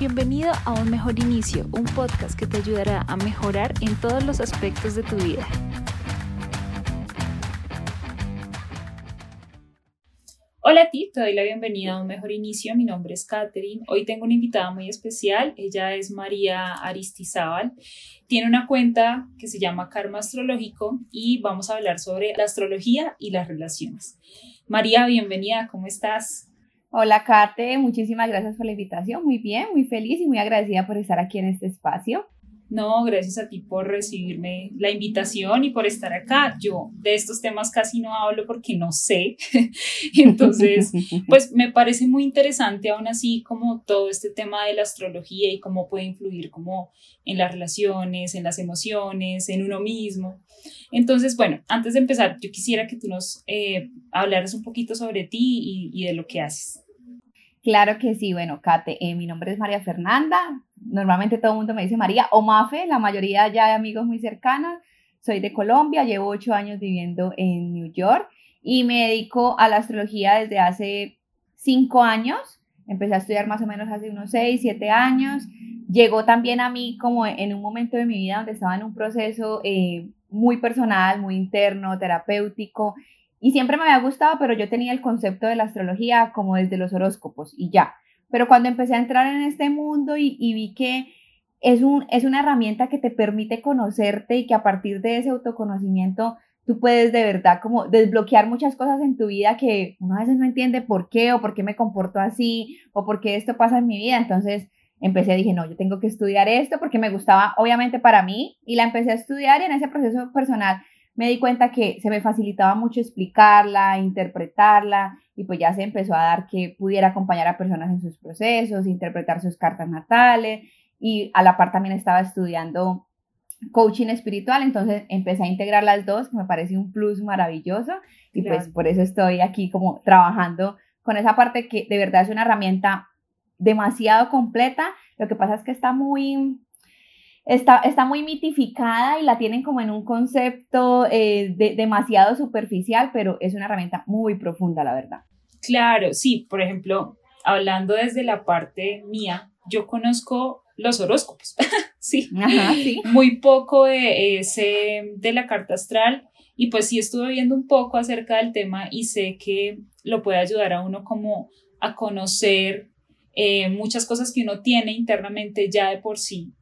Bienvenido a Un Mejor Inicio, un podcast que te ayudará a mejorar en todos los aspectos de tu vida. Hola a ti, te doy la bienvenida a Un Mejor Inicio. Mi nombre es Katherine. Hoy tengo una invitada muy especial. Ella es María Aristizábal. Tiene una cuenta que se llama Karma Astrológico y vamos a hablar sobre la astrología y las relaciones. María, bienvenida, ¿cómo estás? Hola, Kate, muchísimas gracias por la invitación. Muy bien, muy feliz y muy agradecida por estar aquí en este espacio. No, gracias a ti por recibirme la invitación y por estar acá. Yo de estos temas casi no hablo porque no sé. Entonces, pues me parece muy interesante aún así como todo este tema de la astrología y cómo puede influir como en las relaciones, en las emociones, en uno mismo. Entonces, bueno, antes de empezar, yo quisiera que tú nos eh, hablaras un poquito sobre ti y, de lo que haces. Claro que sí, bueno, Kate, eh, mi nombre es María Fernanda, normalmente todo el mundo me dice María o Mafe, la mayoría ya de amigos muy cercanos, soy de Colombia, llevo ocho años viviendo en New York y me dedico a la astrología desde hace cinco años, empecé a estudiar más o menos hace unos seis, siete años, llegó también a mí como en un momento de mi vida donde estaba en un proceso eh, muy personal, muy interno, terapéutico, y siempre me había gustado, pero yo tenía el concepto de la astrología como desde los horóscopos y ya. Pero cuando empecé a entrar en este mundo y, vi que es, un, es una herramienta que te permite conocerte y que a partir de ese autoconocimiento tú puedes de verdad como desbloquear muchas cosas en tu vida que uno a veces no entiende por qué o por qué me comporto así o por qué esto pasa en mi vida. Entonces empecé, dije, no, yo tengo que estudiar esto porque me gustaba obviamente para mí y la empecé a estudiar y en ese proceso personal me di cuenta que se me facilitaba mucho explicarla, interpretarla y pues ya se empezó a dar que pudiera acompañar a personas en sus procesos, interpretar sus cartas natales y a la par también estaba estudiando coaching espiritual, entonces empecé a integrar las dos, que me parece un plus maravilloso y pues por eso estoy aquí como trabajando con esa parte que de verdad es una herramienta demasiado completa, lo que pasa es que está muy está, está muy mitificada y la tienen como en un concepto eh, demasiado superficial, pero es una herramienta muy profunda, la verdad. Claro, sí, por ejemplo, hablando desde la parte mía, yo conozco los horóscopos, sí. sí, muy poco de, ese, de la carta astral y pues sí estuve viendo un poco acerca del tema y sé que lo puede ayudar a uno como a conocer eh, muchas cosas que uno tiene internamente ya de por sí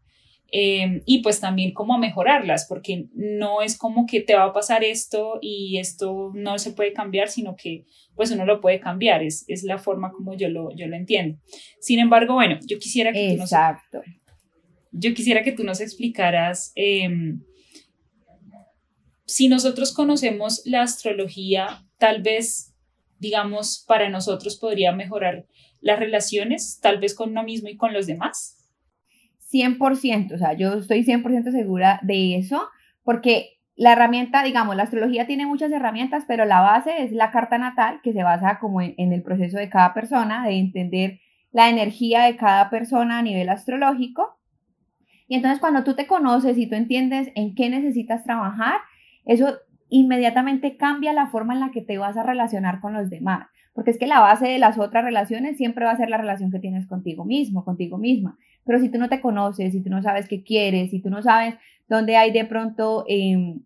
Em, y pues también como mejorarlas, porque no es como que te va a pasar esto y esto no se puede cambiar, sino que pues uno lo puede cambiar, es, es la forma como yo lo, yo lo entiendo. Sin embargo, bueno, yo quisiera que Exacto. tú nos, yo quisiera que tú nos explicaras em, si nosotros conocemos la astrología, tal vez, digamos, para nosotros podría mejorar las relaciones, tal vez con uno mismo y con los demás. 100%, o sea, yo estoy 100% segura de eso, porque la herramienta, digamos, la astrología tiene muchas herramientas, pero la base es la carta natal, que se basa como en, el proceso de cada persona, de entender la energía de cada persona a nivel astrológico. Y entonces cuando tú te conoces y tú entiendes en qué necesitas trabajar, eso inmediatamente cambia la forma en la que te vas a relacionar con los demás porque es que la base de las otras relaciones siempre va a ser la relación que tienes contigo mismo, contigo misma. Pero si tú no te conoces, si tú no sabes qué quieres, si tú no sabes dónde hay de pronto em,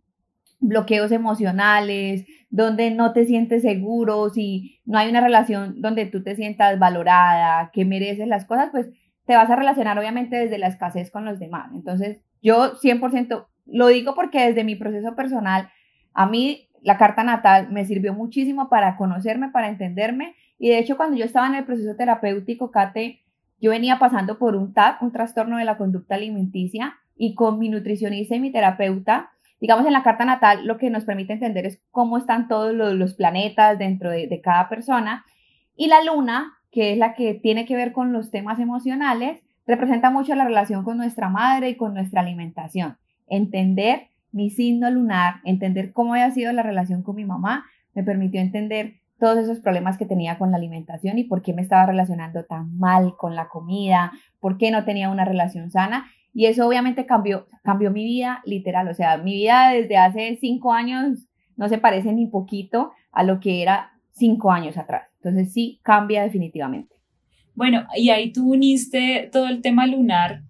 bloqueos emocionales, donde no te sientes seguro, si no hay una relación donde tú te sientas valorada, que mereces las cosas, pues te vas a relacionar obviamente desde la escasez con los demás. Entonces, yo 100% lo digo porque desde mi proceso personal, a mí la carta natal me sirvió muchísimo para conocerme, para entenderme. Y de hecho, cuando yo estaba en el proceso terapéutico, Kate, yo venía pasando por un TAC, un trastorno de la conducta alimenticia, y con mi nutricionista y mi terapeuta, digamos, en la carta natal, lo que nos permite entender es cómo están todos los, planetas dentro de, de cada persona. Y la luna, que es la que tiene que ver con los temas emocionales, representa mucho la relación con nuestra madre y con nuestra alimentación. Entender mi signo lunar, entender cómo había sido la relación con mi mamá, me permitió entender todos esos problemas que tenía con la alimentación y por qué me estaba relacionando tan mal con la comida, por qué no tenía una relación sana. Y eso obviamente cambió, cambió mi vida literal. O sea, mi vida desde hace cinco años no se parece ni poquito a lo que era cinco años atrás. Entonces sí, cambia definitivamente. Bueno, y ahí tú uniste todo el tema lunar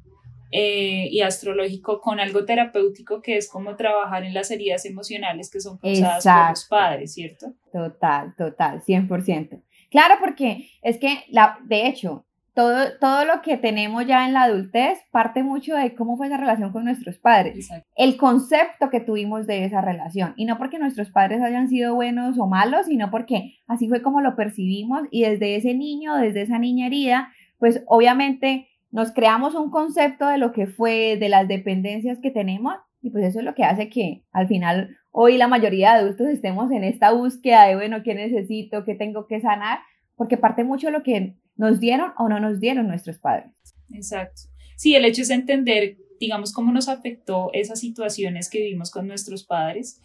eh, y astrológico con algo terapéutico que es como trabajar en las heridas emocionales que son causadas por los padres, ¿cierto? Total, total, 100%. Claro, porque es que, la, de hecho, todo, todo lo que tenemos ya en la adultez parte mucho de cómo fue esa relación con nuestros padres, el concepto que tuvimos de esa relación, y no porque nuestros padres hayan sido buenos o malos, sino porque así fue como lo percibimos y desde ese niño, desde esa niña herida, pues obviamente nos creamos un concepto de lo que fue, de las dependencias que tenemos, y pues eso es lo que hace que al final hoy la mayoría de adultos estemos en esta búsqueda de, bueno, ¿qué necesito? ¿Qué tengo que sanar? Porque parte mucho de lo que nos dieron o no nos dieron nuestros padres. Exacto. Sí, el hecho es entender, digamos, cómo nos afectó esas situaciones que vivimos con nuestros padres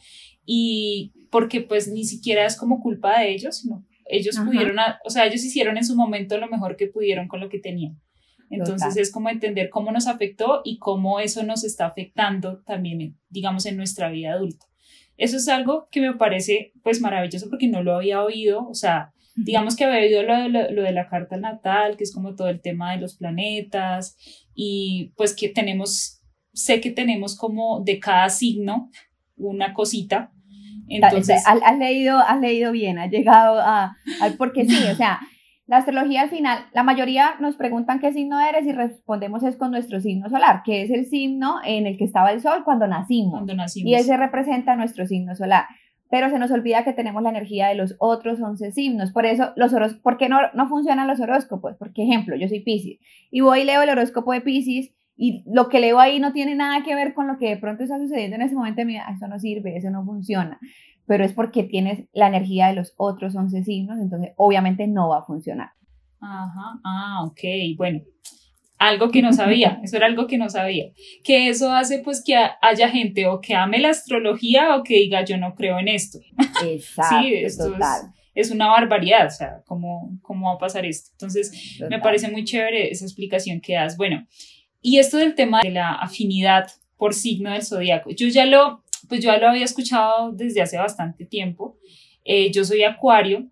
y porque pues ni siquiera es como culpa de ellos, sino ellos pudieron, o sea, ellos hicieron en su momento lo mejor que pudieron con lo que tenían. Entonces es como entender cómo nos afectó y cómo eso nos está afectando también, digamos, en nuestra vida adulta. Eso es algo que me parece pues maravilloso porque no lo había oído, o sea, digamos que había oído lo de, la carta natal, que es como todo el tema de los planetas y pues que tenemos, sé que tenemos como de cada signo una cosita. Entonces, has, leído, has leído bien, has llegado a, porque sí, o sea, la astrología al final, la mayoría nos preguntan qué signo eres y respondemos es con nuestro signo solar, que es el signo en el que estaba el sol cuando nacimos. Cuando nacimos. Y ese representa nuestro signo solar. Pero se nos olvida que tenemos la energía de los otros 11 signos. Por eso, los horóscopos, ¿por qué no, no funcionan los horóscopos? Porque, ejemplo, yo soy Pisces y voy y leo el horóscopo de Pisces y lo que leo ahí no tiene nada que ver con lo que de pronto está sucediendo en ese momento. Mira, eso no sirve, eso no funciona pero es porque tienes la energía de los otros 11 signos, entonces obviamente no va a funcionar. Ajá, ah, ok, bueno, algo que no sabía, eso era algo que no sabía, que eso hace pues que haya gente o que ame la astrología o que diga yo no creo en esto. Exacto, sí, esto Es, una barbaridad, o sea, ¿cómo, ¿cómo va a pasar esto? Entonces, me parece muy chévere esa explicación que das. Bueno, y esto del tema de la afinidad por signo del zodiaco, yo ya lo pues yo ya lo había escuchado desde hace bastante tiempo. Eh, yo soy Acuario,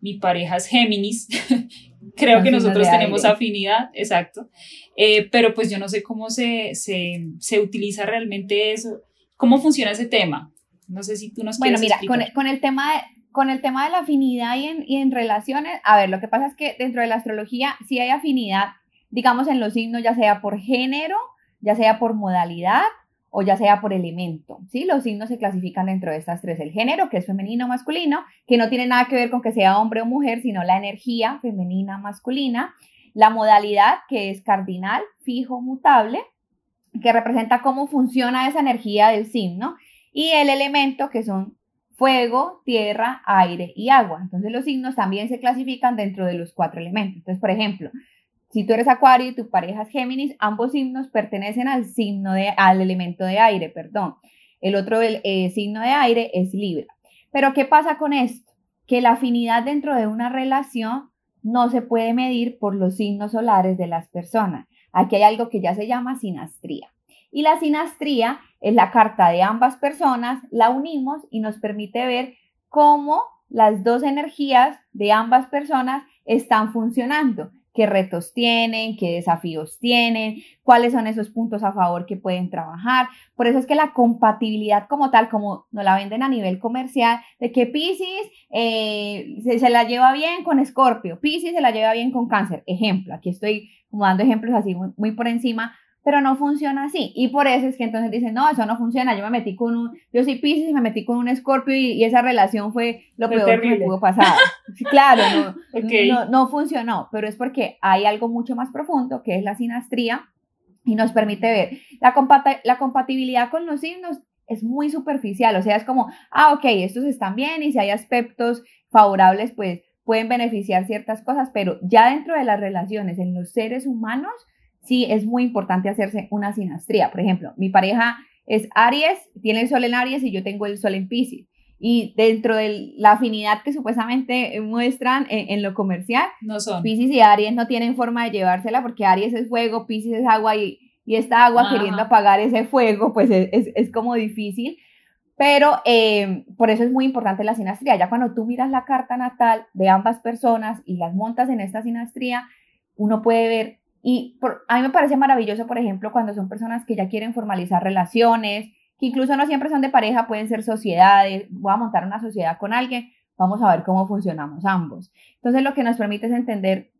mi pareja es Géminis, creo que nosotros tenemos afinidad, exacto, eh, pero pues yo no sé cómo se, se, se, utiliza realmente eso, cómo funciona ese tema. No sé si tú nos bueno, mira, con el, con el, tema de, con el tema de la afinidad y en, y en relaciones, a ver, lo que pasa es que dentro de la astrología sí hay afinidad, digamos, en los signos, ya sea por género, ya sea por modalidad o ya sea por elemento, ¿sí? Los signos se clasifican dentro de estas tres, el género, que es femenino o masculino, que no tiene nada que ver con que sea hombre o mujer, sino la energía femenina masculina, la modalidad, que es cardinal, fijo, mutable, que representa cómo funciona esa energía del signo, y el elemento, que son fuego, tierra, aire y agua. Entonces los signos también se clasifican dentro de los cuatro elementos. Entonces, por ejemplo, si tú eres Acuario y tu pareja es Géminis, ambos signos pertenecen al signo de, al elemento de aire, perdón. El otro el, eh, signo de aire es Libra. Pero ¿qué pasa con esto? Que la afinidad dentro de una relación no se puede medir por los signos solares de las personas. Aquí hay algo que ya se llama sinastría. Y la sinastría es la carta de ambas personas, la unimos y nos permite ver cómo las dos energías de ambas personas están funcionando qué retos tienen, qué desafíos tienen, cuáles son esos puntos a favor que pueden trabajar. Por eso es que la compatibilidad como tal, como nos la venden a nivel comercial, de que Pisces eh, se, la lleva bien con Escorpio, Pisces se la lleva bien con Cáncer. Ejemplo, aquí estoy como dando ejemplos así muy por encima, pero no funciona así. Y por eso es que entonces dicen, no, eso no funciona, yo me metí con un, yo soy Pisces y me metí con un Escorpio y, esa relación fue lo peor que me pudo pasar. claro, no, no, funcionó, pero es porque hay algo mucho más profundo que es la sinastría y nos permite ver. La, la compatibilidad con los signos es muy superficial, o sea, es como, ah, ok, estos están bien y si hay aspectos favorables, pues pueden beneficiar ciertas cosas, pero ya dentro de las relaciones en los seres humanos, sí es muy importante hacerse una sinastría. Por ejemplo, mi pareja es Aries, tiene el sol en Aries y yo tengo el sol en Pisces. Y dentro de la afinidad que supuestamente muestran en, lo comercial, no son. Pisces y Aries no tienen forma de llevársela porque Aries es fuego, Pisces es agua y, y esta agua queriendo apagar ese fuego, pues es, es, como difícil. Pero eh, por eso es muy importante la sinastría. Ya cuando tú miras la carta natal de ambas personas y las montas en esta sinastría, uno puede ver, y a mí me parece maravilloso, por ejemplo, cuando son personas que ya quieren formalizar relaciones, que incluso no siempre son de pareja, pueden ser sociedades, voy a montar una sociedad con alguien, vamos a ver cómo funcionamos ambos. Entonces lo que nos permite es entender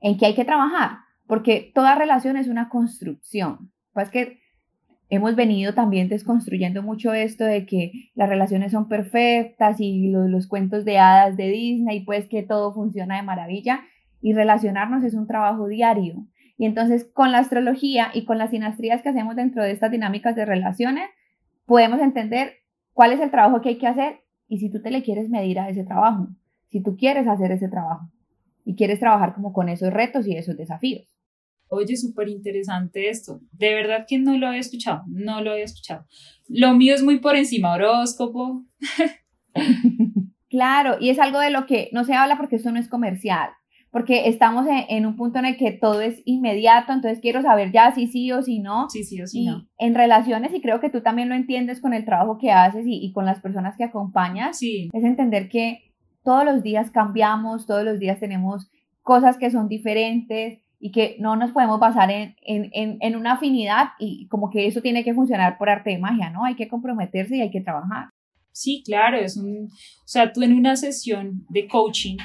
en qué hay que trabajar, porque toda relación es una construcción. Pues que hemos venido también desconstruyendo mucho esto de que las relaciones son perfectas y los, los cuentos de hadas de Disney, pues que todo funciona de maravilla y relacionarnos es un trabajo diario. Y entonces con la astrología y con las sinastrías que hacemos dentro de estas dinámicas de relaciones, podemos entender cuál es el trabajo que hay que hacer y si tú te le quieres medir a ese trabajo, si tú quieres hacer ese trabajo y quieres trabajar como con esos retos y esos desafíos. Oye, súper interesante esto. De verdad que no lo he escuchado, no lo he escuchado. Lo mío es muy por encima, horóscopo. claro, y es algo de lo que no se habla porque esto no es comercial porque estamos en, un punto en el que todo es inmediato, entonces quiero saber ya si sí o si no. Sí, sí o sí no. En relaciones, y creo que tú también lo entiendes con el trabajo que haces y, con las personas que acompañas, sí. es entender que todos los días cambiamos, todos los días tenemos cosas que son diferentes y que no nos podemos basar en, en, en, una afinidad y como que eso tiene que funcionar por arte de magia, ¿no? Hay que comprometerse y hay que trabajar. Sí, claro, es un, o sea, tú en una sesión de coaching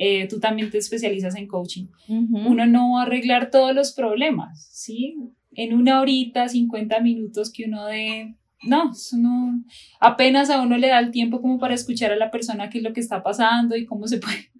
eh, tú también te especializas en coaching, uno no va a arreglar todos los problemas, ¿sí? En una horita, 50 minutos que uno de... No, no, apenas a uno le da el tiempo como para escuchar a la persona qué es lo que está pasando y cómo se puede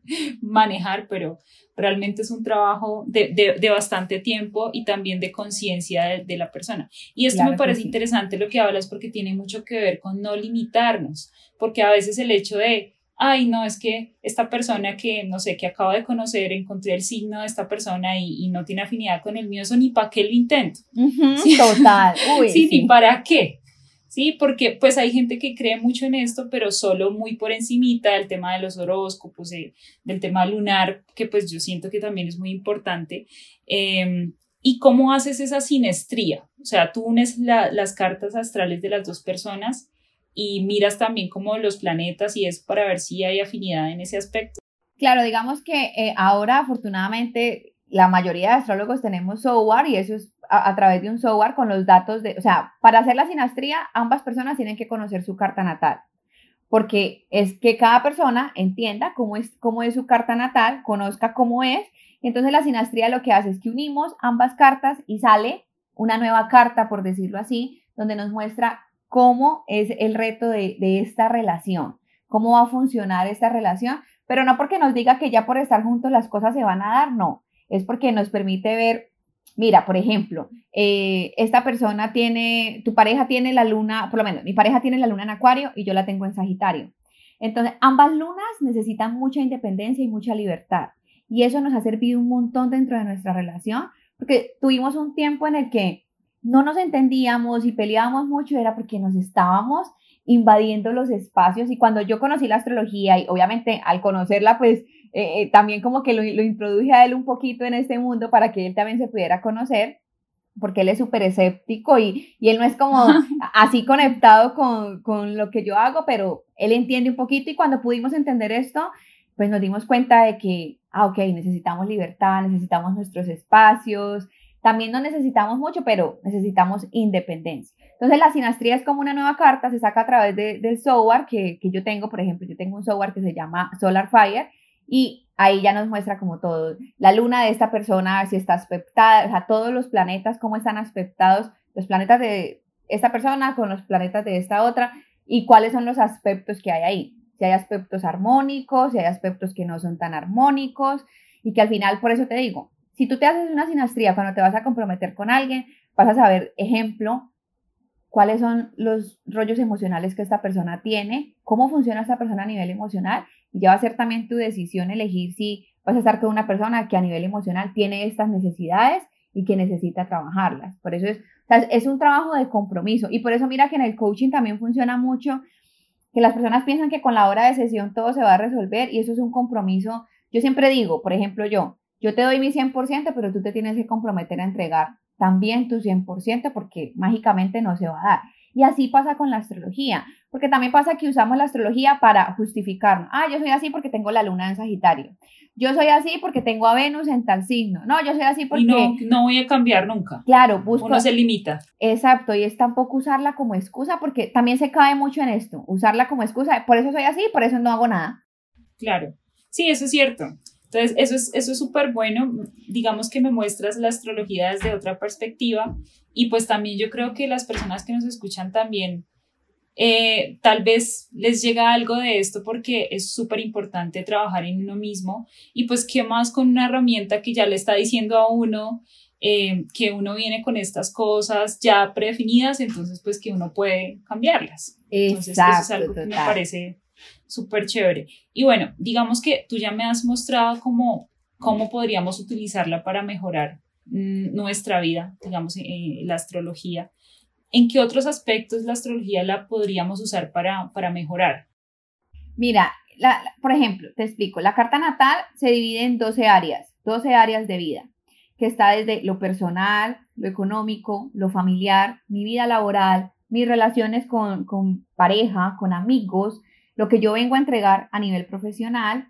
manejar, pero realmente es un trabajo de, de, bastante tiempo y también de conciencia de, la persona. Y esto me parece interesante lo que hablas porque tiene mucho que ver con no limitarnos, porque a veces el hecho de ay, no, es que esta persona que, no sé, que acabo de conocer, encontré el signo de esta persona y, no tiene afinidad con el mío, eso ni para qué lo intento. Total. Uy, sí, ni para qué. Sí, porque pues hay gente que cree mucho en esto, pero solo muy por encimita del tema de los horóscopos, del tema lunar, que pues yo siento que también es muy importante. Em, ¿Y cómo haces esa sinestría? O sea, tú unes las cartas astrales de las dos personas y miras también como los planetas y es para ver si hay afinidad en ese aspecto. Claro, digamos que eh, ahora afortunadamente la mayoría de astrólogos tenemos software y eso es a, través de un software con los datos de, o sea, para hacer la sinastría ambas personas tienen que conocer su carta natal, porque es que cada persona entienda cómo es, cómo es su carta natal, conozca cómo es, y entonces la sinastría lo que hace es que unimos ambas cartas y sale una nueva carta, por decirlo así, donde nos muestra cómo es el reto de, esta relación, cómo va a funcionar esta relación, pero no porque nos diga que ya por estar juntos las cosas se van a dar, no, es porque nos permite ver, mira, por ejemplo, eh, esta persona tiene, tu pareja tiene la luna, por lo menos mi pareja tiene la luna en Acuario y yo la tengo en Sagitario. Entonces, ambas lunas necesitan mucha independencia y mucha libertad. Y eso nos ha servido un montón dentro de nuestra relación, porque tuvimos un tiempo en el que no nos entendíamos y peleábamos mucho era porque nos estábamos invadiendo los espacios. Y cuando yo conocí la astrología y obviamente al conocerla pues eh, eh, también como que lo, lo, introduje a él un poquito en este mundo para que él también se pudiera conocer porque él es súper escéptico y, y, él no es como así conectado con, con lo que yo hago, pero él entiende un poquito. Y cuando pudimos entender esto, pues nos dimos cuenta de que, ah, ok, necesitamos libertad, necesitamos nuestros espacios, también no necesitamos mucho, pero necesitamos independencia. Entonces la sinastría es como una nueva carta, se saca a través del software que, que yo tengo, por ejemplo, yo tengo un software que se llama Solar Fire y ahí ya nos muestra como todo, la luna de esta persona, si está aspectada, o sea, todos los planetas, cómo están aspectados, los planetas de esta persona con los planetas de esta otra y cuáles son los aspectos que hay ahí. Si hay aspectos armónicos, si hay aspectos que no son tan armónicos y que al final, por eso te digo, si tú te haces una sinastría cuando te vas a comprometer con alguien, vas a saber, ejemplo, cuáles son los rollos emocionales que esta persona tiene, cómo funciona esta persona a nivel emocional, y ya va a ser también tu decisión elegir si vas a estar con una persona que a nivel emocional tiene estas necesidades y que necesita trabajarlas. Por eso es, es un trabajo de compromiso y por eso mira que en el coaching también funciona mucho que las personas piensan que con la hora de sesión todo se va a resolver y eso es un compromiso. Yo siempre digo, por ejemplo, yo, yo te doy mi 100%, pero tú te tienes que comprometer a entregar también tu 100% porque mágicamente no se va a dar. Y así pasa con la astrología, porque también pasa que usamos la astrología para justificarnos. Ah, yo soy así porque tengo la luna en Sagitario. Yo soy así porque tengo a Venus en tal signo. No, yo soy así porque... no, no voy a cambiar nunca. Claro, busco... Uno se limita. Exacto, y es tampoco usarla como excusa porque también se cae mucho en esto, usarla como excusa. Por eso soy así, por eso no hago nada. Claro, sí, eso es cierto. Entonces, eso es eso es súper bueno. Digamos que me muestras la astrología desde otra perspectiva y pues también yo creo que las personas que nos escuchan también eh, tal vez les llega algo de esto porque es súper importante trabajar en uno mismo y pues qué más con una herramienta que ya le está diciendo a uno eh, que uno viene con estas cosas ya predefinidas, entonces pues que uno puede cambiarlas. Entonces eso es algo que me parece súper chévere. Y bueno, digamos que tú ya me has mostrado cómo, cómo podríamos utilizarla para mejorar mm, nuestra vida, digamos, eh, la astrología. ¿En qué otros aspectos la astrología la podríamos usar para, para mejorar? Mira, por ejemplo, te explico, la carta natal se divide en 12 áreas, 12 áreas de vida, que está desde lo personal, lo económico, lo familiar, mi vida laboral, mis relaciones con, con pareja, con amigos, lo que yo vengo a entregar a nivel profesional,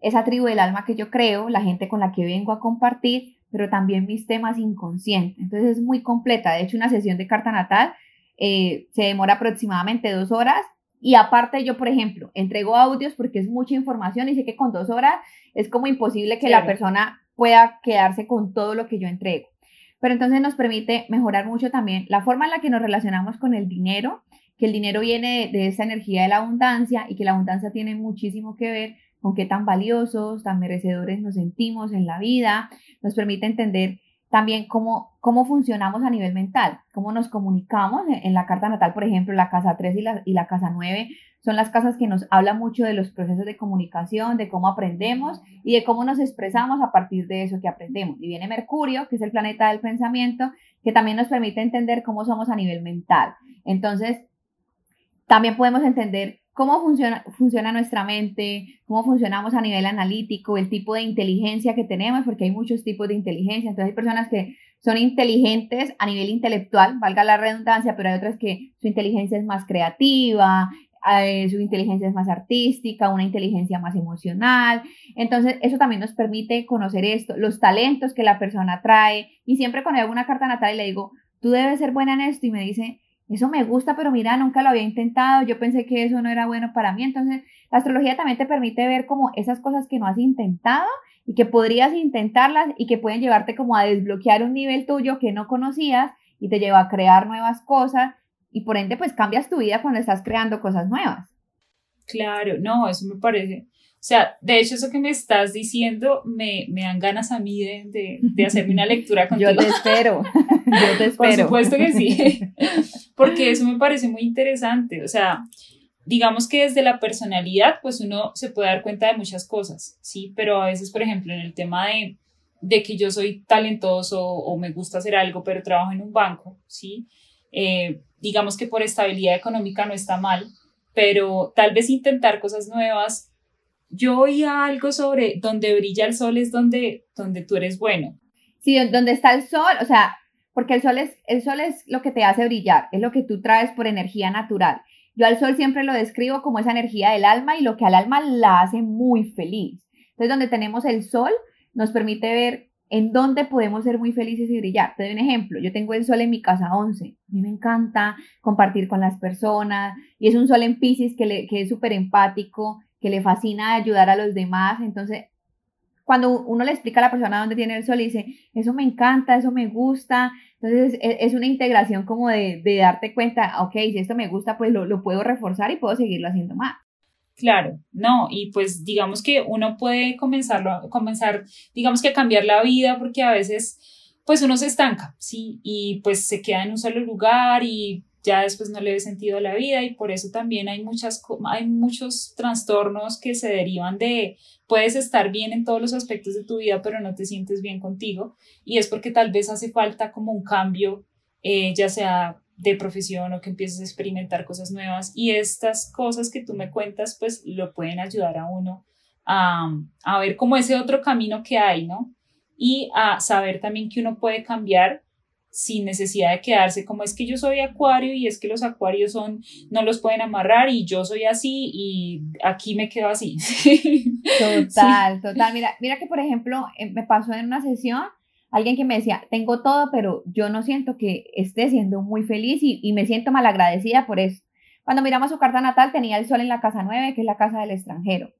esa tribu del alma que yo creo, la gente con la que vengo a compartir, pero también mis temas inconscientes. Entonces es muy completa. De hecho, una sesión de carta natal eh, se demora aproximadamente dos horas. Y aparte yo, por ejemplo, entrego audios porque es mucha información y sé que con dos horas es como imposible que la persona pueda quedarse con todo lo que yo entrego. Pero entonces nos permite mejorar mucho también la forma en la que nos relacionamos con el dinero, que el dinero viene de, esa energía de la abundancia y que la abundancia tiene muchísimo que ver con qué tan valiosos, tan merecedores nos sentimos en la vida, nos permite entender también cómo, cómo funcionamos a nivel mental, cómo nos comunicamos. En la carta natal, por ejemplo, la casa 3 y la, y la casa 9 son las casas que nos hablan mucho de los procesos de comunicación, de cómo aprendemos y de cómo nos expresamos a partir de eso que aprendemos. Y viene Mercurio, que es el planeta del pensamiento, que también nos permite entender cómo somos a nivel mental. Entonces, también podemos entender cómo funciona, funciona nuestra mente, cómo funcionamos a nivel analítico, el tipo de inteligencia que tenemos, porque hay muchos tipos de inteligencia. Entonces hay personas que son inteligentes a nivel intelectual, valga la redundancia, pero hay otras que su inteligencia es más creativa, eh, su inteligencia es más artística, una inteligencia más emocional. Entonces, eso también nos permite conocer esto, los talentos que la persona trae. Y siempre cuando hago una carta natal y le digo, tú debes ser buena en esto, y me dice, eso me gusta, pero mira, nunca lo había intentado, yo pensé que eso no era bueno para mí. Entonces, la astrología también te permite ver como esas cosas que no has intentado y que podrías intentarlas y que pueden llevarte como a desbloquear un nivel tuyo que no conocías y te lleva a crear nuevas cosas y por ende pues cambias tu vida cuando estás creando cosas nuevas. Claro, no, eso me parece o sea, de hecho, eso que me estás diciendo me, me dan ganas a mí de, de, de, hacerme una lectura contigo. Yo te espero, yo te espero. Por supuesto que sí, porque eso me parece muy interesante. O sea, digamos que desde la personalidad, pues uno se puede dar cuenta de muchas cosas, ¿sí? Pero a veces, por ejemplo, en el tema de, de que yo soy talentoso o me gusta hacer algo, pero trabajo en un banco, ¿sí? Eh, digamos que por estabilidad económica no está mal, pero tal vez intentar cosas nuevas yo oía algo sobre donde brilla el sol es donde, donde tú eres bueno. Sí, donde está el sol, o sea, porque el sol, es, el sol es lo que te hace brillar, es lo que tú traes por energía natural. Yo al sol siempre lo describo como esa energía del alma y lo que al alma la hace muy feliz. Entonces, donde tenemos el sol, nos permite ver en dónde podemos ser muy felices y brillar. Te doy un ejemplo, yo tengo el sol en mi casa 11, a mí me encanta compartir con las personas y es un sol en Pisces que, que es súper empático, que le fascina ayudar a los demás. Entonces, cuando uno le explica a la persona dónde tiene el sol y dice, eso me encanta, eso me gusta, entonces es, una integración como de, darte cuenta, ok, si esto me gusta, pues lo, lo puedo reforzar y puedo seguirlo haciendo más. Claro, no, y pues digamos que uno puede comenzarlo, comenzar, digamos que a cambiar la vida porque a veces pues uno se estanca, ¿sí? Y pues se queda en un solo lugar y ya después no le ve sentido a la vida y por eso también hay, muchas, hay muchos trastornos que se derivan de, puedes estar bien en todos los aspectos de tu vida, pero no te sientes bien contigo y es porque tal vez hace falta como un cambio, eh, ya sea de profesión o que empieces a experimentar cosas nuevas y estas cosas que tú me cuentas pues lo pueden ayudar a uno a, a ver como ese otro camino que hay, ¿no? Y a saber también que uno puede cambiar sin necesidad de quedarse como es que yo soy acuario y es que los acuarios son, no los pueden amarrar y yo soy así y aquí me quedo así. Total, total. Mira, mira que por ejemplo eh, me pasó en una sesión alguien que me decía, tengo todo, pero yo no siento que esté siendo muy feliz y, y me siento malagradecida por eso. Cuando miramos su carta natal tenía el sol en la casa 9, que es la casa del extranjero.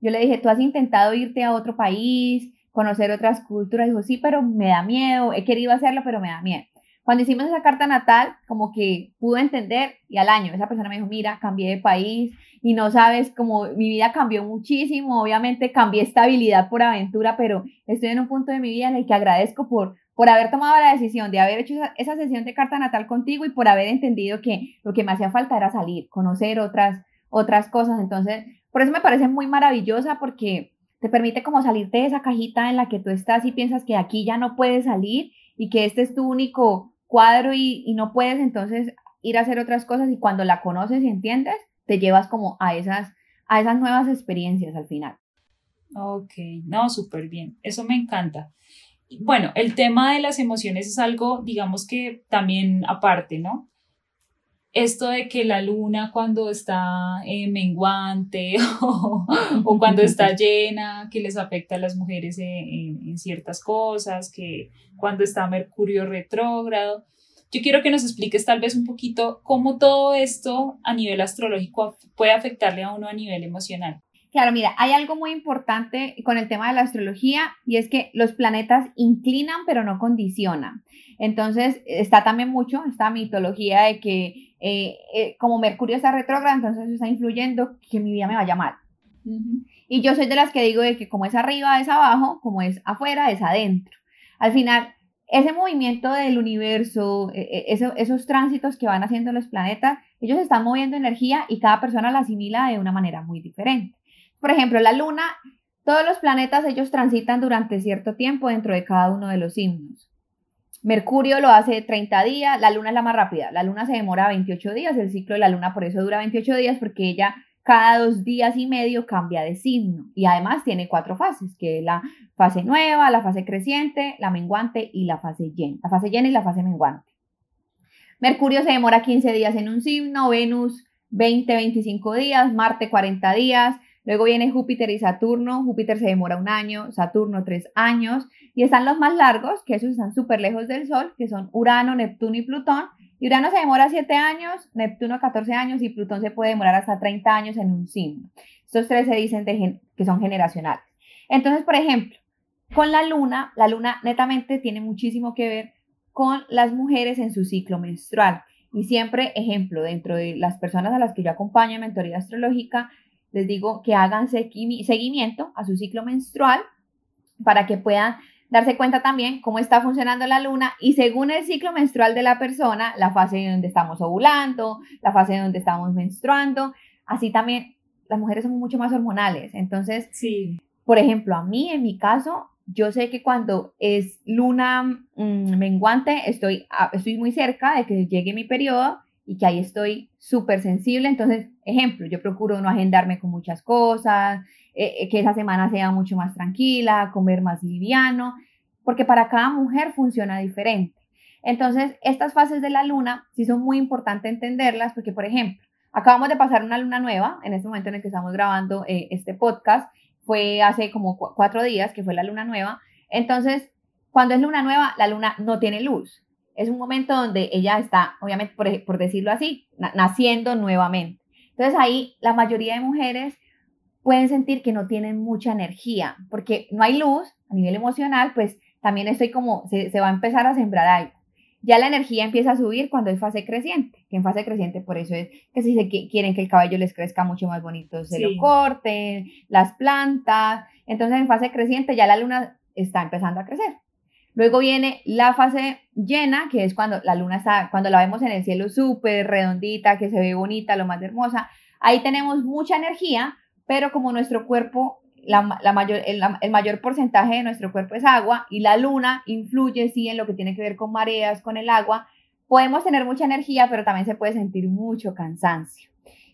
Yo le dije, ¿tú has intentado irte a otro país, conocer otras culturas? Dijo, sí, pero me da miedo, he querido hacerlo, pero me da miedo. Cuando hicimos esa carta natal, como que pudo entender y al año esa persona me dijo, mira, cambié de país y no sabes cómo mi vida cambió muchísimo, obviamente cambié estabilidad por aventura, pero estoy en un punto de mi vida en el que agradezco por, por haber tomado la decisión de haber hecho esa, sesión de carta natal contigo y por haber entendido que lo que me hacía falta era salir, conocer otras, otras cosas. Entonces, por eso me parece muy maravillosa porque te permite como salirte de esa cajita en la que tú estás y piensas que aquí ya no puedes salir y que este es tu único cuadro y, no puedes entonces ir a hacer otras cosas y cuando la conoces y entiendes, te llevas como a esas, a esas nuevas experiencias al final. Ok, no, súper bien, eso me encanta. Bueno, el tema de las emociones es algo, digamos que también aparte, ¿no? Esto de que la luna cuando está eh, menguante o, cuando está llena, que les afecta a las mujeres en ciertas cosas, que cuando está Mercurio retrógrado. Yo quiero que nos expliques tal vez un poquito cómo todo esto a nivel astrológico puede afectarle a uno a nivel emocional. Claro, mira, hay algo muy importante con el tema de la astrología y es que los planetas inclinan pero no condicionan. Entonces, está también mucho esta mitología de que eh, eh, como Mercurio está retrógrado, entonces está influyendo que mi vida me vaya mal. Y yo soy de las que digo de que como es arriba es abajo, como es afuera es adentro. Al final, ese movimiento del universo, e, e, esos tránsitos que van haciendo los planetas, ellos están moviendo energía y cada persona la asimila de una manera muy diferente. Por ejemplo, la luna, todos los planetas ellos transitan durante cierto tiempo dentro de cada uno de los signos. Mercurio lo hace 30 días, la luna es la más rápida, la luna se demora 28 días, el ciclo de la luna por eso dura 28 días porque ella cada dos días y medio cambia de signo. Y además tiene cuatro fases, que es la fase nueva, la fase creciente, la menguante y la fase llena, la fase llena y la fase menguante. Mercurio se demora 15 días en un signo, Venus 20, 25 días, Marte 40 días, luego viene Júpiter y Saturno, Júpiter se demora un año, Saturno tres años, y están los más largos, que esos están súper lejos del Sol, que son Urano, Neptuno y Plutón, Urano se demora 7 años, Neptuno 14 años y Plutón se puede demorar hasta 30 años en un signo. Estos tres se dicen que son generacionales. Entonces, por ejemplo, con la luna, la luna netamente tiene muchísimo que ver con las mujeres en su ciclo menstrual. Y siempre, ejemplo, dentro de las personas a las que yo acompaño en mentoría astrológica, les digo que hagan seguimiento a su ciclo menstrual para que puedan darse cuenta también cómo está funcionando la luna y según el ciclo menstrual de la persona, la fase en donde estamos ovulando, la fase en donde estamos menstruando, así también las mujeres somos mucho más hormonales. Entonces, sí. por ejemplo, a mí, en mi caso, yo sé que cuando es luna mm, menguante, estoy, estoy muy cerca de que llegue mi periodo y que ahí estoy súper sensible. Entonces, ejemplo, yo procuro no agendarme con muchas cosas, eh, eh, que esa semana sea mucho más tranquila, comer más liviano, porque para cada mujer funciona diferente. Entonces, estas fases de la luna sí son muy importantes entenderlas, porque, por ejemplo, acabamos de pasar una luna nueva, en este momento en el que estamos grabando eh, este podcast, fue hace como cuatro días que fue la luna nueva. Entonces, cuando es luna nueva, la luna no tiene luz. Es un momento donde ella está, obviamente, por, por decirlo así, naciendo nuevamente. Entonces ahí la mayoría de mujeres pueden sentir que no tienen mucha energía, porque no hay luz a nivel emocional, pues también estoy como, se, va a empezar a sembrar algo. Ya la energía empieza a subir cuando es fase creciente, que en fase creciente por eso es que si se quieren que el cabello les crezca mucho más bonito, se lo corten, las plantas, entonces en fase creciente ya la luna está empezando a crecer. Luego viene la fase llena, que es cuando la luna está, cuando la vemos en el cielo súper redondita, que se ve bonita, lo más hermosa. Ahí tenemos mucha energía, pero como nuestro cuerpo, la, mayor, el, mayor porcentaje de nuestro cuerpo es agua y la luna influye, sí, en lo que tiene que ver con mareas, con el agua, podemos tener mucha energía, pero también se puede sentir mucho cansancio.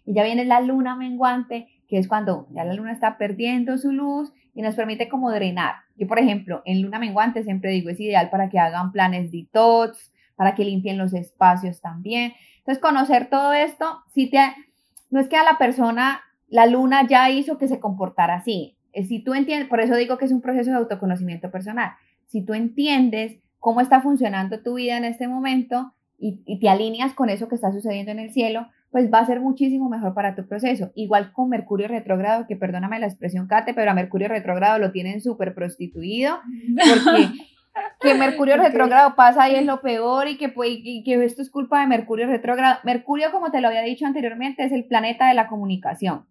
Y ya viene la luna menguante, que es cuando ya la luna está perdiendo su luz y nos permite como drenar. Yo, por ejemplo, en luna menguante siempre digo, es ideal para que hagan planes detox, para que limpien los espacios también. Entonces, conocer todo esto, si te, no es que a la persona, la luna ya hizo que se comportara así. Si tú entiendes, por eso digo que es un proceso de autoconocimiento personal. Si tú entiendes cómo está funcionando tu vida en este momento y, y te alineas con eso que está sucediendo en el cielo, pues va a ser muchísimo mejor para tu proceso. Igual con Mercurio retrógrado, que perdóname la expresión, Kate, pero a Mercurio retrógrado lo tienen súper prostituido, porque que Mercurio retrógrado pasa y es lo peor y que, pues, y que esto es culpa de Mercurio retrógrado. Mercurio, como te lo había dicho anteriormente, es el planeta de la comunicación.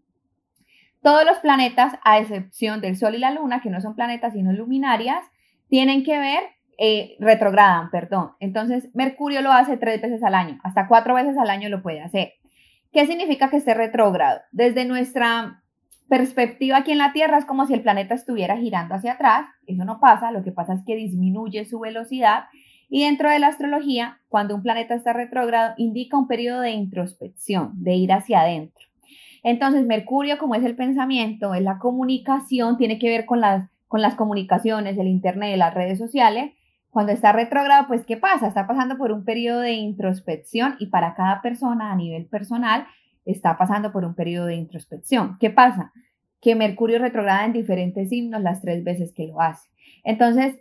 Todos los planetas, a excepción del Sol y la Luna, que no son planetas sino luminarias, tienen que ver eh, retrogradan, perdón. Entonces, Mercurio lo hace tres veces al año, hasta cuatro veces al año lo puede hacer. ¿Qué significa que esté retrógrado? Desde nuestra perspectiva aquí en la Tierra es como si el planeta estuviera girando hacia atrás. Eso no pasa, lo que pasa es que disminuye su velocidad. Y dentro de la astrología, cuando un planeta está retrógrado, indica un periodo de introspección, de ir hacia adentro. Entonces, Mercurio, como es el pensamiento, es la comunicación, tiene que ver con las, con las comunicaciones, el Internet, las redes sociales. Cuando está retrógrado, pues, ¿qué pasa? Está pasando por un periodo de introspección y para cada persona a nivel personal está pasando por un periodo de introspección. ¿Qué pasa? Que Mercurio retrograda en diferentes signos las tres veces que lo hace. Entonces,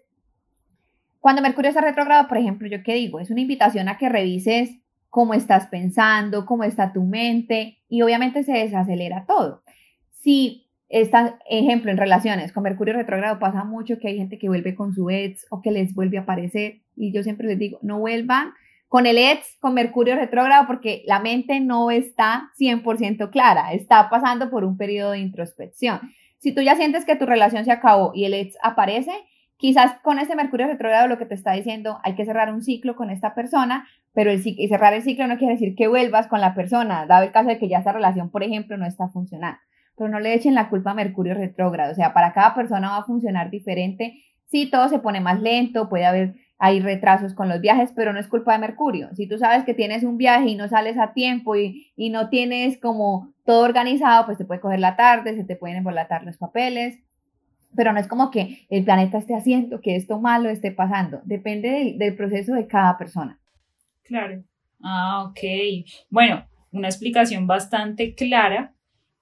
cuando Mercurio está retrogrado, por ejemplo, yo qué digo, es una invitación a que revises cómo estás pensando, cómo está tu mente y obviamente se desacelera todo. Si esta, ejemplo, en relaciones con Mercurio retrógrado pasa mucho que hay gente que vuelve con su ex o que les vuelve a aparecer y yo siempre les digo, no vuelvan con el ex, con Mercurio retrógrado porque la mente no está 100% clara, está pasando por un periodo de introspección. Si tú ya sientes que tu relación se acabó y el ex aparece, quizás con ese Mercurio retrógrado lo que te está diciendo, hay que cerrar un ciclo con esta persona, pero el, cerrar el ciclo no quiere decir que vuelvas con la persona, dado el caso de que ya esa relación, por ejemplo, no está funcionando pero no le echen la culpa a Mercurio retrógrado. O sea, para cada persona va a funcionar diferente. Sí, todo se pone más lento, puede haber hay retrasos con los viajes, pero no es culpa de Mercurio. Si tú sabes que tienes un viaje y no sales a tiempo y, y no tienes como todo organizado, pues te puede coger la tarde, se te pueden embolatar los papeles, pero no es como que el planeta esté haciendo que esto malo esté pasando. Depende del, del proceso de cada persona. Claro. Ah, ok. Bueno, una explicación bastante clara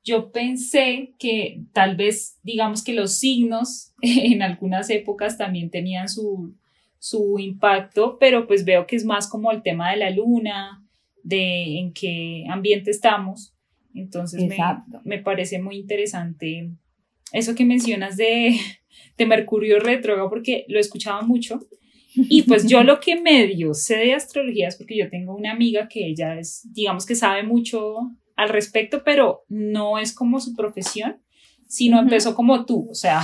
yo pensé que tal vez, digamos que los signos en algunas épocas también tenían su, su impacto, pero pues veo que es más como el tema de la luna, de en qué ambiente estamos. Entonces me, me, parece muy interesante eso que mencionas de, de Mercurio retrógrado, porque lo escuchaba mucho. Y pues yo lo que medio sé de astrología es porque yo tengo una amiga que ella es, digamos que sabe mucho al respecto, pero no es como su profesión, sino empezó como tú, o sea,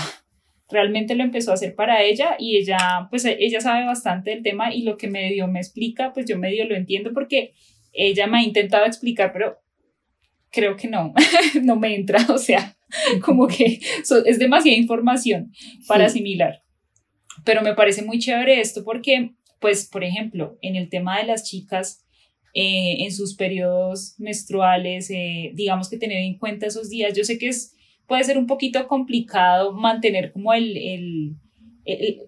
realmente lo empezó a hacer para ella y ella, pues ella sabe bastante del tema y lo que medio me explica, pues yo medio lo entiendo porque ella me ha intentado explicar, pero creo que no, no me entra, o sea, como que es demasiada información para asimilar. Pero me parece muy chévere esto porque, pues, por ejemplo, en el tema de las chicas, eh, en sus periodos menstruales, eh, digamos que tener en cuenta esos días. Yo sé que es, puede ser un poquito complicado mantener como el, el,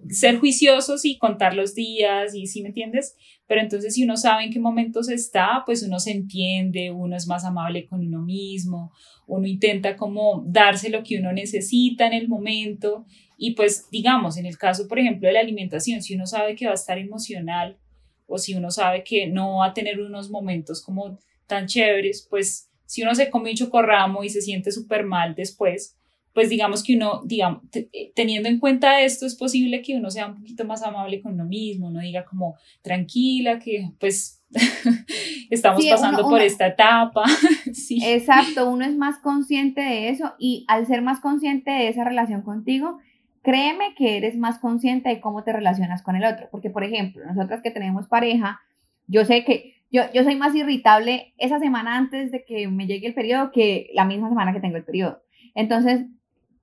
ser juiciosos y contar los días y si me entiendes, pero entonces si uno sabe en qué momentos está, pues uno se entiende, uno es más amable con uno mismo, uno intenta como darse lo que uno necesita en el momento y pues digamos, en el caso por ejemplo de la alimentación, si uno sabe que va a estar emocional, o si uno sabe que no va a tener unos momentos como tan chéveres, pues si uno se come un chocorramo y se siente súper mal después, pues digamos que uno, digamos, eh, teniendo en cuenta esto, es posible que uno sea un poquito más amable con uno mismo, uno diga como tranquila, que pues estamos pasando por esta etapa. sí. Exacto, uno es más consciente de eso y al ser más consciente de esa relación contigo, créeme que eres más consciente de cómo te relacionas con el otro. Porque, por ejemplo, nosotras que tenemos pareja, yo sé que yo, yo soy más irritable esa semana antes de que me llegue el periodo que la misma semana que tengo el periodo. Entonces,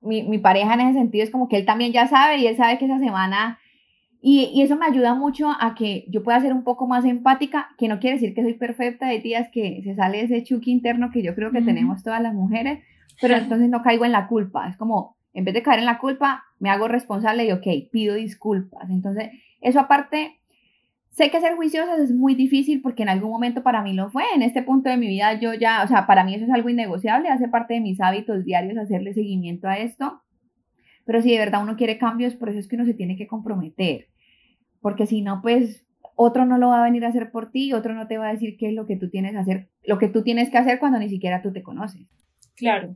mi, mi pareja en ese sentido es como que él también ya sabe y él sabe que esa semana... Y, y, eso me ayuda mucho a que yo pueda ser un poco más empática, que no quiere decir que soy perfecta, de días que se sale ese chuki interno que yo creo que tenemos todas las mujeres, pero entonces no caigo en la culpa. Es como, en vez de caer en la culpa, me hago responsable y, ok, pido disculpas. Entonces, eso aparte, Sé que ser juiciosas es muy difícil porque en algún momento para mí lo fue. En este punto de mi vida yo ya, o sea, para mí eso es algo innegociable, hace parte de mis hábitos diarios hacerle seguimiento a esto. Pero si de verdad uno quiere cambios, por eso es que uno se tiene que comprometer. Porque si no, pues otro no lo va a venir a hacer por ti, otro no te va a decir qué es lo que tú tienes que hacer, lo que tú tienes que hacer cuando ni siquiera tú te conoces. Claro.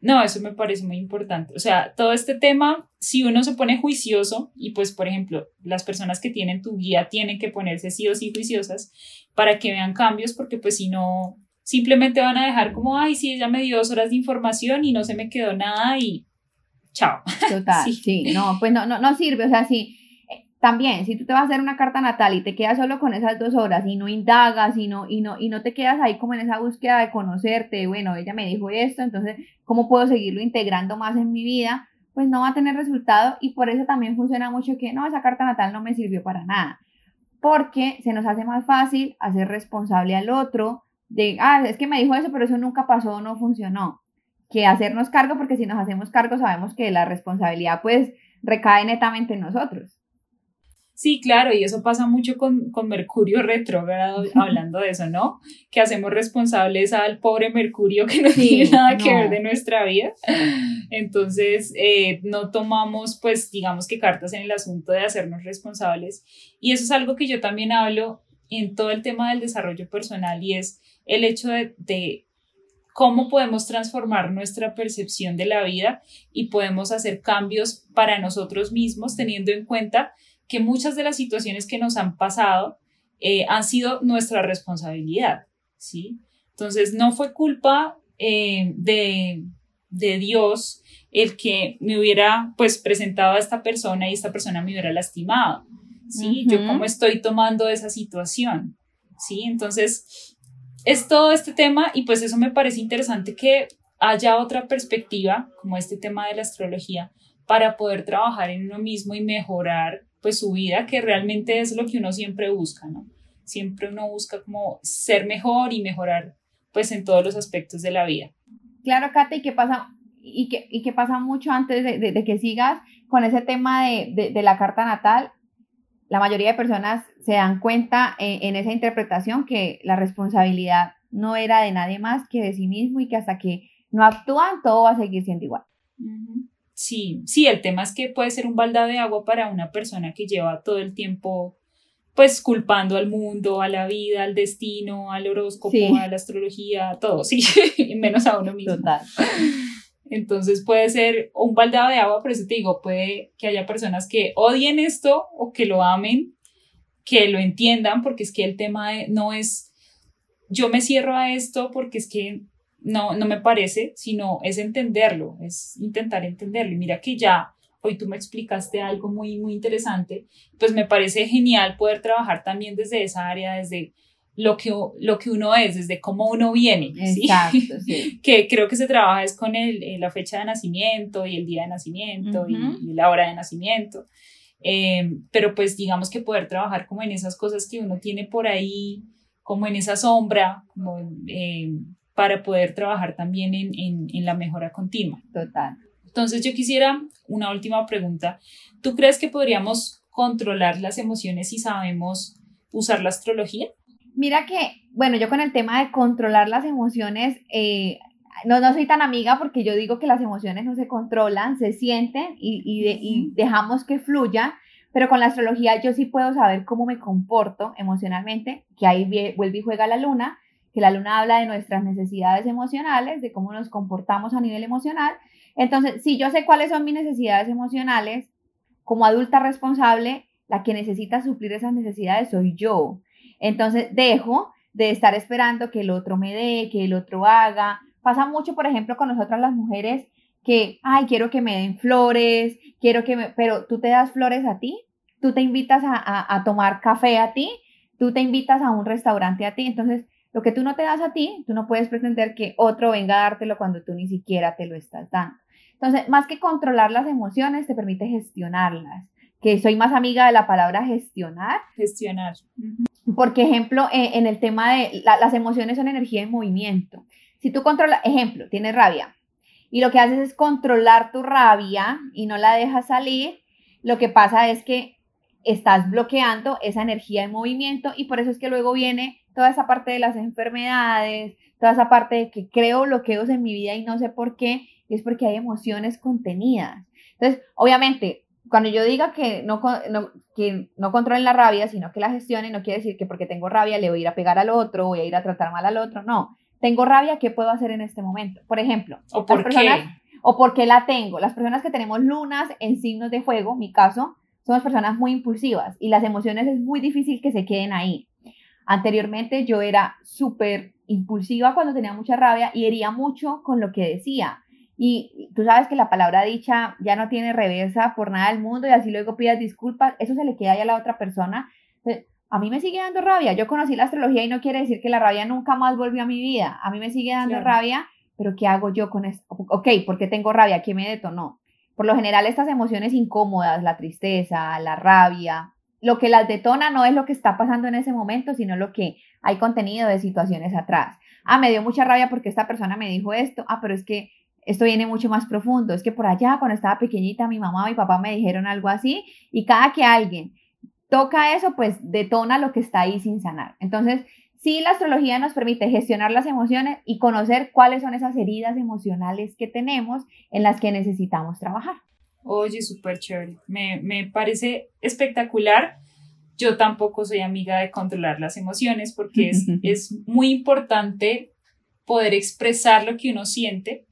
No, eso me parece muy importante. O sea, todo este tema, si uno se pone juicioso, y pues, por ejemplo, las personas que tienen tu guía tienen que ponerse sí o sí juiciosas para que vean cambios, porque pues si no, simplemente van a dejar como, ay, sí, ella me dio dos horas de información y no se me quedó nada y chao. Total, sí. sí, no, pues no, no, no sirve, o sea, sí también, si tú te vas a hacer una carta natal y te quedas solo con esas dos horas y no indagas y no, y no, y no te quedas ahí como en esa búsqueda de conocerte, bueno, ella me dijo esto, entonces, ¿cómo puedo seguirlo integrando más en mi vida? Pues no va a tener resultado y por eso también funciona mucho que no, esa carta natal no me sirvió para nada, porque se nos hace más fácil hacer responsable al otro de, ah, es que me dijo eso, pero eso nunca pasó no funcionó, que hacernos cargo, porque si nos hacemos cargo sabemos que la responsabilidad pues recae netamente en nosotros. Sí, claro, y eso pasa mucho con, Mercurio retrógrado, hablando de eso, ¿no? Que hacemos responsables al pobre Mercurio que no tiene nada que ver de nuestra vida. Entonces, eh, no tomamos, pues, digamos que cartas en el asunto de hacernos responsables. Y eso es algo que yo también hablo en todo el tema del desarrollo personal y es el hecho de, de cómo podemos transformar nuestra percepción de la vida y podemos hacer cambios para nosotros mismos teniendo en cuenta que muchas de las situaciones que nos han pasado eh, han sido nuestra responsabilidad, ¿sí? Entonces, no fue culpa eh, de, de Dios el que me hubiera, pues, presentado a esta persona y esta persona me hubiera lastimado, ¿sí? Yo cómo estoy tomando esa situación, ¿sí? Entonces, es todo este tema y pues eso me parece interesante que haya otra perspectiva, como este tema de la astrología, para poder trabajar en uno mismo y mejorar pues su vida, que realmente es lo que uno siempre busca, ¿no? Siempre uno busca como ser mejor y mejorar pues en todos los aspectos de la vida. Claro, Kate, ¿y qué pasa? Y que, y pasa mucho antes de, que sigas con ese tema de, la carta natal, la mayoría de personas se dan cuenta en, esa interpretación que la responsabilidad no era de nadie más que de sí mismo y que hasta que no actúan todo va a seguir siendo igual. Sí, sí, el tema es que puede ser un baldado de agua para una persona que lleva todo el tiempo pues culpando al mundo, a la vida, al destino, al horóscopo, a la astrología, todo, sí, menos a uno mismo. Total. Entonces puede ser un baldado de agua, por eso te digo, puede que haya personas que odien esto o que lo amen, que lo entiendan, porque es que el tema no es, yo me cierro a esto porque es que no, no me parece, sino es entenderlo, es intentar entenderlo. Y mira que ya hoy tú me explicaste algo muy, muy interesante, pues me parece genial poder trabajar también desde esa área, desde lo que, lo que uno es, desde cómo uno viene, Exacto, ¿sí? que creo que se trabaja es con el, eh, la fecha de nacimiento y el día de nacimiento y, la hora de nacimiento. Eh, pero pues digamos que poder trabajar como en esas cosas que uno tiene por ahí, como en esa sombra, como eh, para poder trabajar también en, en, la mejora continua. Total. Entonces yo quisiera una última pregunta. ¿Tú crees que podríamos controlar las emociones si sabemos usar la astrología? Mira que, bueno, yo con el tema de controlar las emociones, eh, no, no soy tan amiga porque yo digo que las emociones no se controlan, se sienten y, y, dejamos que fluyan, pero con la astrología yo sí puedo saber cómo me comporto emocionalmente, que ahí vuelve y juega la luna, que la luna habla de nuestras necesidades emocionales, de cómo nos comportamos a nivel emocional. Entonces, si yo sé cuáles son mis necesidades emocionales, como adulta responsable, la que necesita suplir esas necesidades soy yo. Entonces, dejo de estar esperando que el otro me dé, que el otro haga. Pasa mucho, por ejemplo, con nosotras las mujeres que, ay, quiero que me den flores, quiero que me, pero tú te das flores a ti, tú te invitas a, a tomar café a ti, tú te invitas a un restaurante a ti. Entonces, lo que tú no te das a ti, tú no puedes pretender que otro venga a dártelo cuando tú ni siquiera te lo estás dando. Entonces, más que controlar las emociones, te permite gestionarlas. Que soy más amiga de la palabra gestionar. Gestionar. Porque, ejemplo, en, el tema de las emociones son energía en movimiento. Si tú controlas, ejemplo, tienes rabia y lo que haces es controlar tu rabia y no la dejas salir, lo que pasa es que estás bloqueando esa energía en movimiento y por eso es que luego viene toda esa parte de las enfermedades, toda esa parte de que creo bloqueos en mi vida y no sé por qué, y es porque hay emociones contenidas. Entonces, obviamente, cuando yo diga que no, no, que no controlen la rabia, sino que la gestionen, no quiere decir que porque tengo rabia le voy a ir a pegar al otro, voy a ir a tratar mal al otro, no. Tengo rabia, ¿qué puedo hacer en este momento? Por ejemplo, ¿o por personas, ¿O por qué la tengo? Las personas que tenemos lunas en signos de fuego, mi caso, somos personas muy impulsivas y las emociones es muy difícil que se queden ahí. Anteriormente yo era súper impulsiva cuando tenía mucha rabia y hería mucho con lo que decía. Y tú sabes que la palabra dicha ya no tiene reversa por nada del mundo y así luego pidas disculpas, eso se le queda ya a la otra persona. A mí me sigue dando rabia. Yo conocí la astrología y no quiere decir que la rabia nunca más volvió a mi vida. A mí me sigue dando rabia, pero ¿qué hago yo con esto? Ok, ¿por qué tengo rabia? ¿Qué me detonó? Por lo general estas emociones incómodas, la tristeza, la rabia, lo que las detona no es lo que está pasando en ese momento, sino lo que hay contenido de situaciones atrás. Ah, me dio mucha rabia porque esta persona me dijo esto. Ah, pero es que esto viene mucho más profundo. Es que por allá, cuando estaba pequeñita, mi mamá mi papá me dijeron algo así y cada que alguien toca eso, pues detona lo que está ahí sin sanar. Entonces, sí, la astrología nos permite gestionar las emociones y conocer cuáles son esas heridas emocionales que tenemos en las que necesitamos trabajar. Oye, súper chévere. Me, me parece espectacular. Yo tampoco soy amiga de controlar las emociones porque es, es muy importante poder expresar lo que uno siente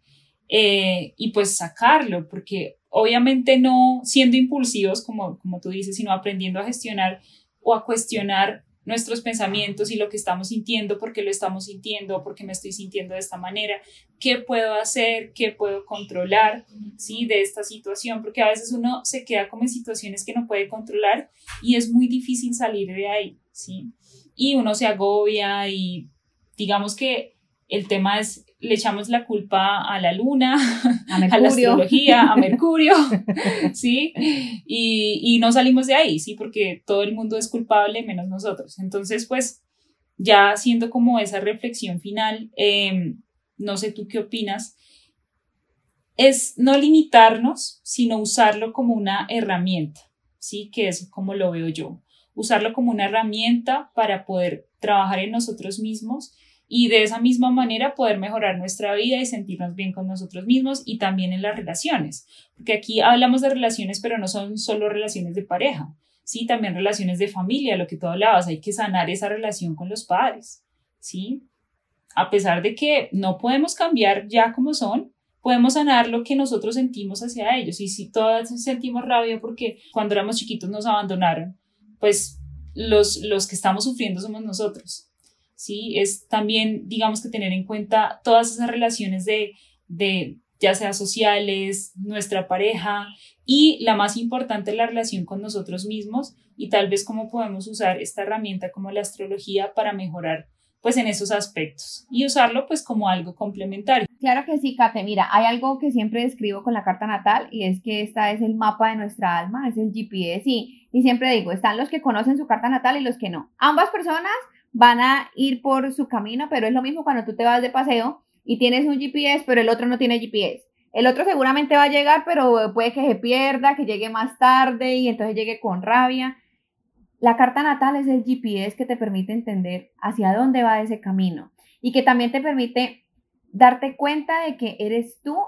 eh, y pues sacarlo, porque obviamente no siendo impulsivos, como, como tú dices, sino aprendiendo a gestionar o a cuestionar nuestros pensamientos y lo que estamos sintiendo, por qué lo estamos sintiendo, por qué me estoy sintiendo de esta manera, qué puedo hacer, qué puedo controlar, ¿sí? De esta situación, porque a veces uno se queda como en situaciones que no puede controlar y es muy difícil salir de ahí, ¿sí? Y uno se agobia y digamos que el tema es le echamos la culpa a la luna, a, la astrología, a Mercurio, ¿sí? Y, y, no salimos de ahí, ¿sí? Porque todo el mundo es culpable menos nosotros. Entonces, pues, ya haciendo como esa reflexión final, em, no sé tú qué opinas, es no limitarnos, sino usarlo como una herramienta, ¿sí? Que es como lo veo yo. Usarlo como una herramienta para poder trabajar en nosotros mismos y de esa misma manera poder mejorar nuestra vida y sentirnos bien con nosotros mismos y también en las relaciones, porque aquí hablamos de relaciones, pero no son solo relaciones de pareja, sí, también relaciones de familia, lo que tú hablabas, hay que sanar esa relación con los padres, sí, a pesar de que no podemos cambiar ya como son, podemos sanar lo que nosotros sentimos hacia ellos. Y si todas sentimos rabia porque cuando éramos chiquitos nos abandonaron, pues los, los que estamos sufriendo somos nosotros. ¿Sí? Es también, digamos que tener en cuenta todas esas relaciones de, de ya sea sociales, nuestra pareja y la más importante, la relación con nosotros mismos y tal vez cómo podemos usar esta herramienta como la astrología para mejorar pues en esos aspectos y usarlo pues como algo complementario. Claro que sí, Kate. Mira, hay algo que siempre describo con la carta natal y es que esta es el mapa de nuestra alma, es el GPS y, y siempre digo, están los que conocen su carta natal y los que no. Ambas personas van a ir por su camino, pero es lo mismo cuando tú te vas de paseo y tienes un GPS, pero el otro no tiene GPS. El otro seguramente va a llegar, pero puede que se pierda, que llegue más tarde y entonces llegue con rabia. La carta natal es el GPS que te permite entender hacia dónde va ese camino y que también te permite darte cuenta de que eres tú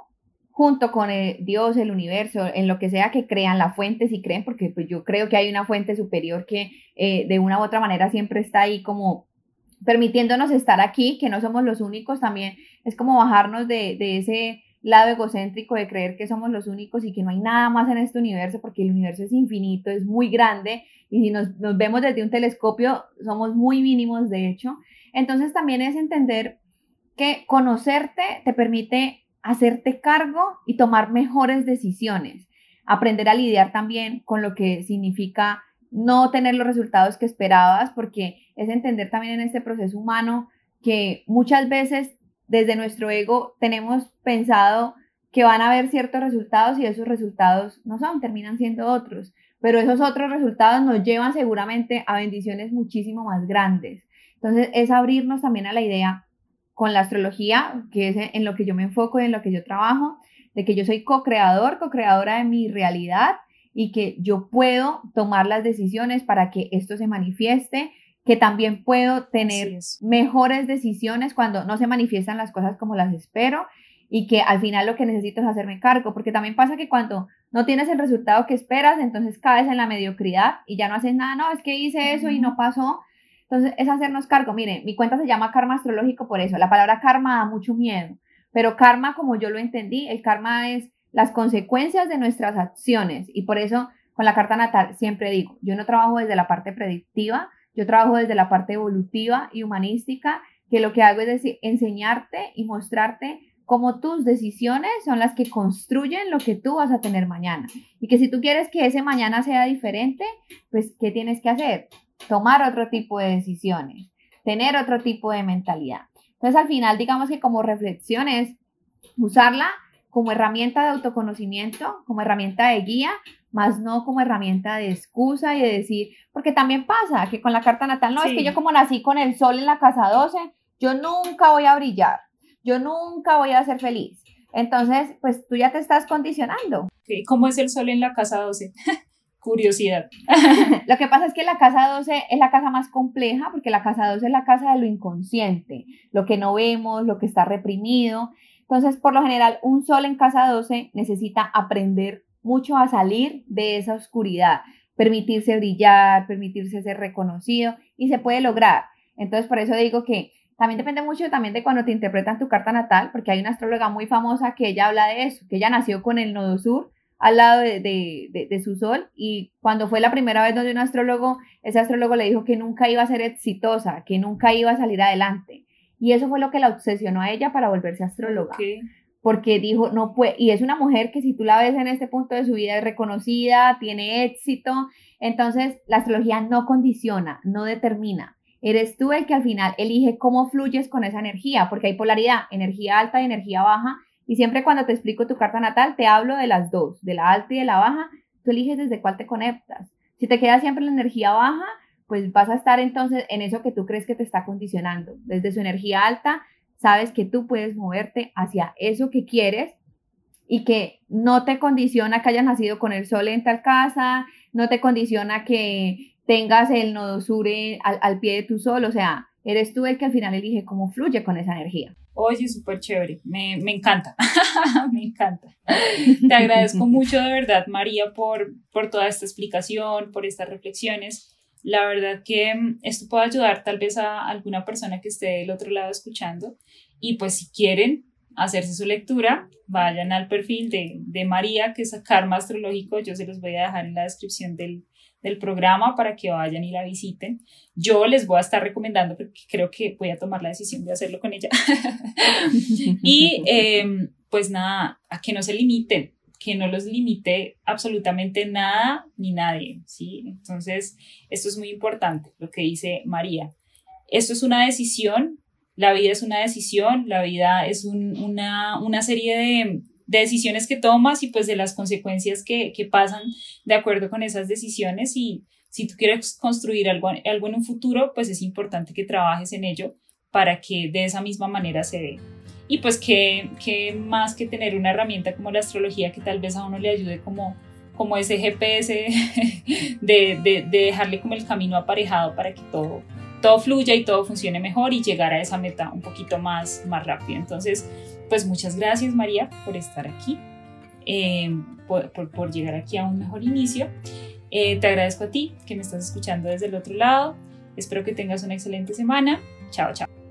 junto con el Dios, el universo, en lo que sea que crean, la fuente, si creen, porque pues yo creo que hay una fuente superior que eh, de una u otra manera siempre está ahí como permitiéndonos estar aquí, que no somos los únicos, también es como bajarnos de, de ese lado egocéntrico de creer que somos los únicos y que no hay nada más en este universo, porque el universo es infinito, es muy grande, y si nos, nos vemos desde un telescopio, somos muy mínimos, de hecho. Entonces también es entender que conocerte te permite hacerte cargo y tomar mejores decisiones. Aprender a lidiar también con lo que significa no tener los resultados que esperabas, porque es entender también en este proceso humano que muchas veces desde nuestro ego tenemos pensado que van a haber ciertos resultados y esos resultados no son, terminan siendo otros, pero esos otros resultados nos llevan seguramente a bendiciones muchísimo más grandes. Entonces es abrirnos también a la idea con la astrología, que es en lo que yo me enfoco y en lo que yo trabajo, de que yo soy co-creador, co-creadora de mi realidad y que yo puedo tomar las decisiones para que esto se manifieste, que también puedo tener mejores decisiones cuando no se manifiestan las cosas como las espero y que al final lo que necesito es hacerme cargo, porque también pasa que cuando no tienes el resultado que esperas, entonces caes en la mediocridad y ya no haces nada, no, es que hice eso y no pasó. Entonces es hacernos cargo. Miren, mi cuenta se llama karma astrológico por eso. La palabra karma da mucho miedo, pero karma, como yo lo entendí, el karma es las consecuencias de nuestras acciones y por eso con la carta natal siempre digo, yo no trabajo desde la parte predictiva, yo trabajo desde la parte evolutiva y humanística, que lo que hago es decir, enseñarte y mostrarte cómo tus decisiones son las que construyen lo que tú vas a tener mañana. Y que si tú quieres que ese mañana sea diferente, pues, ¿qué tienes que hacer? Tomar otro tipo de decisiones, tener otro tipo de mentalidad. Entonces, al final, digamos que como reflexión es usarla como herramienta de autoconocimiento, como herramienta de guía, más no como herramienta de excusa y de decir, porque también pasa que con la carta natal, no, es que yo como nací con el sol en la casa 12, yo nunca voy a brillar yo nunca voy a ser feliz. Entonces, pues tú ya te estás condicionando. ¿Cómo es el sol en la casa 12? Curiosidad. lo que pasa es que la casa 12 es la casa más compleja porque la casa 12 es la casa de lo inconsciente, lo que no vemos, lo que está reprimido. Entonces, por lo general, un sol en casa 12 necesita aprender mucho a salir de esa oscuridad, permitirse brillar, permitirse ser reconocido y se puede lograr. Entonces, por eso digo que también depende mucho también de cuando te interpretan tu carta natal, porque hay una astróloga muy famosa que ella habla de eso, que ella nació con el nodo sur al lado de, de, su sol y cuando fue la primera vez donde un astrólogo, ese astrólogo le dijo que nunca iba a ser exitosa, que nunca iba a salir adelante. Y eso fue lo que la obsesionó a ella para volverse astróloga. Porque dijo, no puede, y es una mujer que si tú la ves en este punto de su vida es reconocida, tiene éxito, entonces la astrología no condiciona, no determina, Eres tú el que al final elige cómo fluyes con esa energía, porque hay polaridad, energía alta y energía baja. Y siempre cuando te explico tu carta natal, te hablo de las dos, de la alta y de la baja. Tú eliges desde cuál te conectas. Si te quedas siempre en la energía baja, pues vas a estar entonces en eso que tú crees que te está condicionando. Desde su energía alta, sabes que tú puedes moverte hacia eso que quieres y que no te condiciona que hayas nacido con el sol en tal casa, no te condiciona que tengas el nodo sur al, pie de tu sol, o sea, eres tú el que al final elige cómo fluye con esa energía. Oye, súper chévere, me, me encanta, me encanta. Te agradezco mucho de verdad, María, por, por toda esta explicación, por estas reflexiones. La verdad que mm, esto puede ayudar tal vez a alguna persona que esté del otro lado escuchando. Y pues si quieren hacerse su lectura, vayan al perfil de, de María, que es Karma Astrológico. Yo se los voy a dejar en la descripción del, del programa para que vayan y la visiten. Yo les voy a estar recomendando porque creo que voy a tomar la decisión de hacerlo con ella. y em, pues nada, a que no se limiten, que no los limite absolutamente nada ni nadie, ¿sí? Entonces, esto es muy importante, lo que dice María. Esto es una decisión, la vida es una decisión, la vida es una, una serie de, de decisiones que tomas y pues de las consecuencias que, que pasan de acuerdo con esas decisiones y si tú quieres construir algo, algo en un futuro, pues es importante que trabajes en ello para que de esa misma manera se dé. Y pues que, que más que tener una herramienta como la astrología que tal vez a uno le ayude como, como ese GPS de, de, de dejarle como el camino aparejado para que todo, todo fluya y todo funcione mejor y llegar a esa meta un poquito más, más rápido. Entonces, pues muchas gracias María por estar aquí, eh, por, llegar aquí a un mejor inicio. Eh, te agradezco a ti que me estás escuchando desde el otro lado. Espero que tengas una excelente semana. Chao, chao.